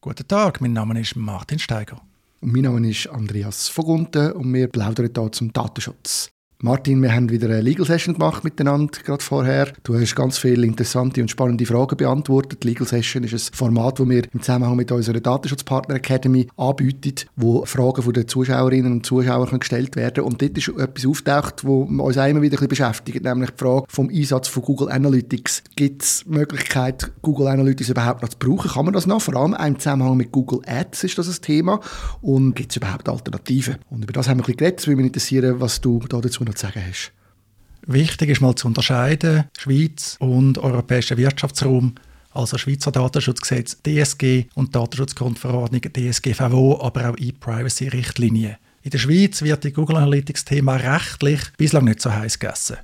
Guten Tag, mein Name ist Martin Steiger. Mein Name ist Andreas Vogunten und wir plaudern hier zum Datenschutz. Martin, wir haben wieder eine Legal Session gemacht miteinander, gerade vorher. Du hast ganz viele interessante und spannende Fragen beantwortet. Die Legal Session ist ein Format, das wir im Zusammenhang mit unserer Datenschutzpartner Academy anbieten, wo Fragen von den Zuschauerinnen und Zuschauern gestellt werden Und dort ist etwas auftaucht, wo uns auch immer wieder ein beschäftigt, nämlich die Frage vom Einsatz von Google Analytics. Gibt es Möglichkeit, Google Analytics überhaupt noch zu brauchen? Kann man das noch? Vor allem im Zusammenhang mit Google Ads ist das ein Thema. Und gibt es überhaupt Alternativen? Und über das haben wir ein bisschen geredet. Es würde mich interessieren, was du da dazu noch zu sagen hast. Wichtig ist mal zu unterscheiden, Schweiz und europäischer Wirtschaftsraum, also Schweizer Datenschutzgesetz DSG und Datenschutzgrundverordnung DSGVO, aber auch E-Privacy-Richtlinie. In der Schweiz wird die Google Analytics-Thema rechtlich bislang nicht so heiß gegessen.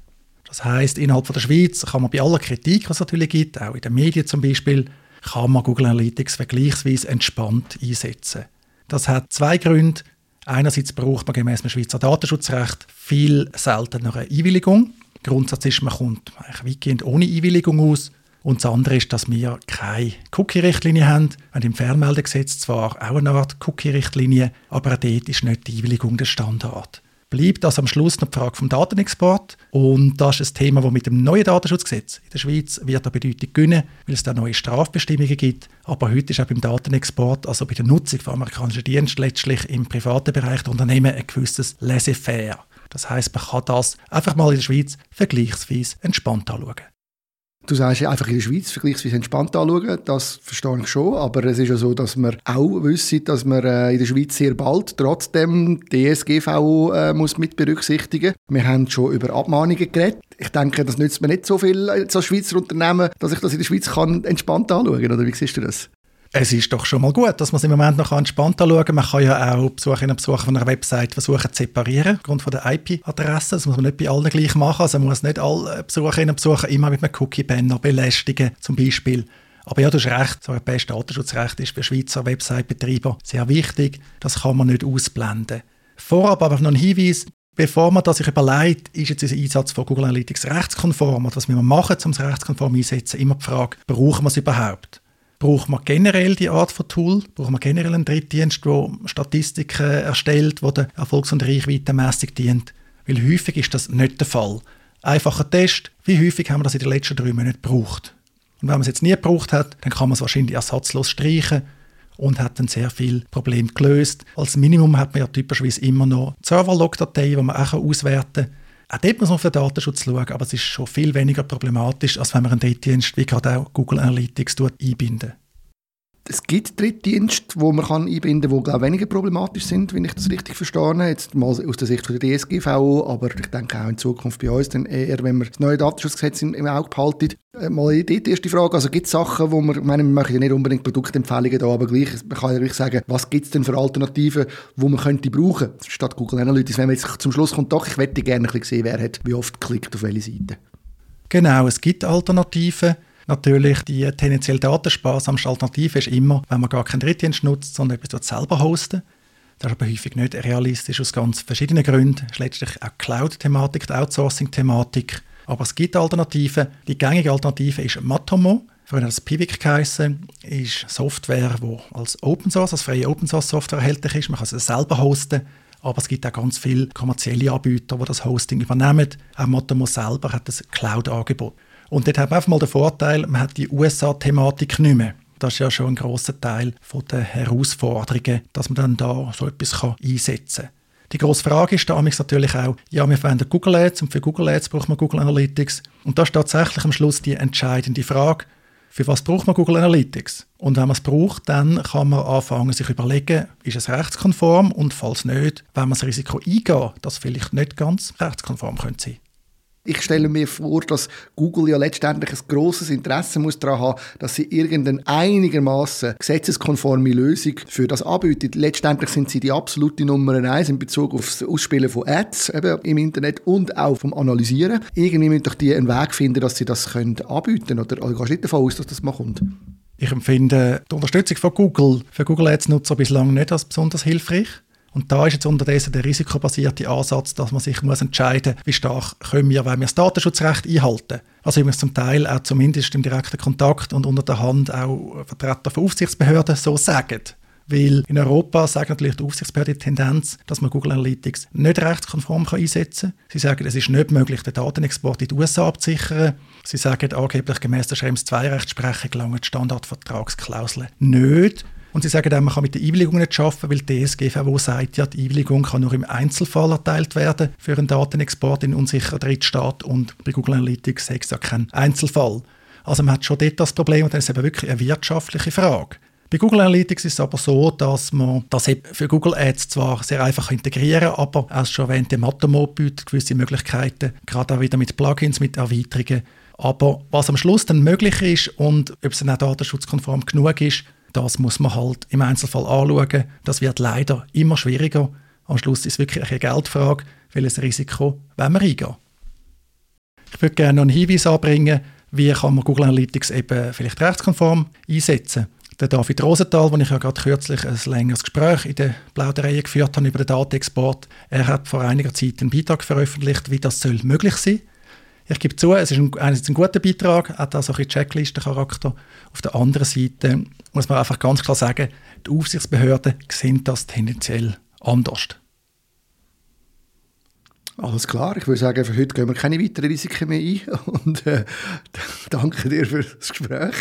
Das heißt, innerhalb der Schweiz kann man bei aller Kritik, was es natürlich gibt, auch in den Medien zum Beispiel, kann man Google Analytics vergleichsweise entspannt einsetzen. Das hat zwei Gründe. Einerseits braucht man gemäß dem Schweizer Datenschutzrecht viel seltener eine Einwilligung. Grundsatz ist, man kommt eigentlich weitgehend ohne Einwilligung aus. Und das andere ist, dass wir keine Cookie-Richtlinie haben. Wir haben im Fernmeldegesetz zwar auch eine Art Cookie-Richtlinie, aber dort ist nicht die Einwilligung der Standard bleibt also am Schluss noch die Frage vom Datenexport. Und das ist ein Thema, das mit dem neuen Datenschutzgesetz in der Schweiz wird an Bedeutung gewinnen, weil es da neue Strafbestimmungen gibt. Aber heute ist auch beim Datenexport, also bei der Nutzung von amerikanischen Diensten letztlich im privaten Bereich der Unternehmen ein gewisses Laissez-faire. Das heißt, man kann das einfach mal in der Schweiz vergleichsweise entspannt anschauen. Du sagst einfach in der Schweiz vergleichsweise entspannt anschauen, das verstehe ich schon, aber es ist ja so, dass wir auch wissen, dass man äh, in der Schweiz sehr bald trotzdem DSGVO äh, muss mit berücksichtigen. Wir haben schon über Abmahnungen geredet. Ich denke, das nützt mir nicht so viel als Schweizer Unternehmen, dass ich das in der Schweiz kann entspannt anschauen kann, oder wie siehst du das? Es ist doch schon mal gut, dass man es im Moment noch entspannt anschauen kann. Man kann ja auch Besucherinnen und Besucher von einer Website versuchen zu separieren, aufgrund von der IP-Adresse. Das muss man nicht bei allen gleich machen. Also man muss nicht alle Besucherinnen und Besucher immer mit einem Cookie-Banner belästigen, zum Beispiel. Aber ja, du hast recht, das europäische Datenschutzrecht ist für Schweizer Website-Betreiber sehr wichtig. Das kann man nicht ausblenden. Vorab aber noch ein Hinweis, bevor man das sich überlegt, ist jetzt dieser Einsatz von Google Analytics rechtskonform oder was wir machen, um es rechtskonform einzusetzen, immer die Frage, brauchen wir es überhaupt? Braucht man generell die Art von Tool? Braucht man generell einen Drittdienst, der Statistiken erstellt, der der Erfolgs- und Reichweitenmessung dient? Weil häufig ist das nicht der Fall. Einfacher Test, wie häufig haben wir das in den letzten drei Monaten gebraucht? Und wenn man es jetzt nie gebraucht hat, dann kann man es wahrscheinlich ersatzlos streichen und hat dann sehr viel Problem gelöst. Als Minimum hat man ja typischerweise immer noch Server-Log-Dateien, die man auch auswerten kann auch dort muss man auf den Datenschutz schauen, aber es ist schon viel weniger problematisch, als wenn man einen Drittdienst wie gerade auch Google Analytics einbinden es gibt Drittdienste, wo man kann einbinden kann, die glaube weniger problematisch sind, wenn ich das richtig verstehe. Jetzt mal aus der Sicht der DSGVO, aber ich denke auch in Zukunft bei uns dann eher, wenn wir das neue Datenschutzgesetz im, Auge behalten. Äh, mal die erste Frage, also gibt es Sachen, wo man, ich meine, wir machen ja nicht unbedingt Produktempfehlungen da, aber gleich, man kann ja gleich sagen, was gibt es denn für Alternativen, wo man könnte brauchen, statt Google Analytics, wenn man jetzt zum Schluss kommt, doch, ich hätte gerne ein bisschen sehen, wer hat wie oft klickt auf welche Seite. Genau, es gibt Alternativen. Natürlich, die tendenziell datensparsamste Alternative ist immer, wenn man gar keinen Drittdienst nutzt, sondern etwas selber hosten. Das ist aber häufig nicht realistisch aus ganz verschiedenen Gründen. Das ist letztlich auch Cloud-Thematik, die Outsourcing-Thematik. Aber es gibt Alternativen. Die gängige Alternative ist Matomo. Früher hat es Pivik geheißen, ist Software, die als Open Source, als freie Open Source Software erhältlich ist. Man kann es selber hosten. Aber es gibt auch ganz viele kommerzielle Anbieter, die das Hosting übernehmen. Auch Matomo selber hat ein Cloud-Angebot. Und dort hat man einfach mal den Vorteil, man hat die USA-Thematik nicht mehr. Das ist ja schon ein großer Teil der Herausforderungen, dass man dann da so etwas einsetzen kann. Die grosse Frage ist da natürlich auch, ja, wir verwenden Google Ads und für Google Ads braucht man Google Analytics. Und da ist tatsächlich am Schluss die entscheidende Frage, für was braucht man Google Analytics? Und wenn man es braucht, dann kann man anfangen, sich überlegen, ist es rechtskonform und falls nicht, wenn man das Risiko eingehen, dass vielleicht nicht ganz rechtskonform könnte sein. Ich stelle mir vor, dass Google ja letztendlich ein grosses Interesse muss daran haben, dass sie irgendeine einigermaßen gesetzeskonforme Lösung für das anbieten. Letztendlich sind sie die absolute Nummer eins in Bezug auf das Ausspielen von Ads eben im Internet und auch vom Analysieren. Irgendwie müssen doch die einen Weg finden, dass sie das können anbieten können. Oder gehst du nicht davon aus, dass das mal kommt? Ich empfinde die Unterstützung von Google für Google Ads-Nutzer bislang nicht als besonders hilfreich. Und da ist jetzt unterdessen der risikobasierte Ansatz, dass man sich muss entscheiden muss, wie stark können wir, wenn wir das Datenschutzrecht einhalten. Also übrigens zum Teil auch zumindest im direkten Kontakt und unter der Hand auch Vertreter von Aufsichtsbehörden so sagen. Weil in Europa sagt natürlich die Aufsichtsbehörde die Tendenz, dass man Google Analytics nicht rechtskonform einsetzen kann. Sie sagen, es ist nicht möglich, den Datenexport in die USA abzusichern. Sie sagen, angeblich gemäß der Schrems 2 Rechtsprechung gelangen die Standardvertragsklauseln nicht. Und sie sagen auch, man kann mit der Einwilligung nicht arbeiten, weil die DSGVO sagt ja, die Einwilligung kann nur im Einzelfall erteilt werden für einen Datenexport in einen unsicheren Drittstaat und bei Google Analytics sagt es ja kein Einzelfall. Also man hat schon dort das Problem und dann ist es eben wirklich eine wirtschaftliche Frage. Bei Google Analytics ist es aber so, dass man das für Google Ads zwar sehr einfach integrieren kann, aber als schon erwähnte Matomo bietet gewisse Möglichkeiten, gerade auch wieder mit Plugins, mit Erweiterungen. Aber was am Schluss dann möglich ist und ob es dann auch datenschutzkonform genug ist, das muss man halt im Einzelfall anschauen. Das wird leider immer schwieriger. Am Schluss ist es wirklich eine Geldfrage, welches Risiko wollen wir eingehen. Ich würde gerne noch einen Hinweis anbringen, wie kann man Google Analytics eben vielleicht rechtskonform einsetzen. Der David Rosenthal, den ich ja gerade kürzlich ein längeres Gespräch in der Plauderei geführt habe über den Datenexport, er hat vor einiger Zeit einen Beitrag veröffentlicht, wie das möglich sein soll. Ich gebe zu, es ist ein, einerseits ein guter Beitrag, hat also ein Checklistencharakter. Auf der anderen Seite muss man einfach ganz klar sagen, die Aufsichtsbehörden sehen das tendenziell anders. Alles klar, ich würde sagen, für heute gehen wir keine weiteren Risiken mehr ein und äh, danke dir für das Gespräch.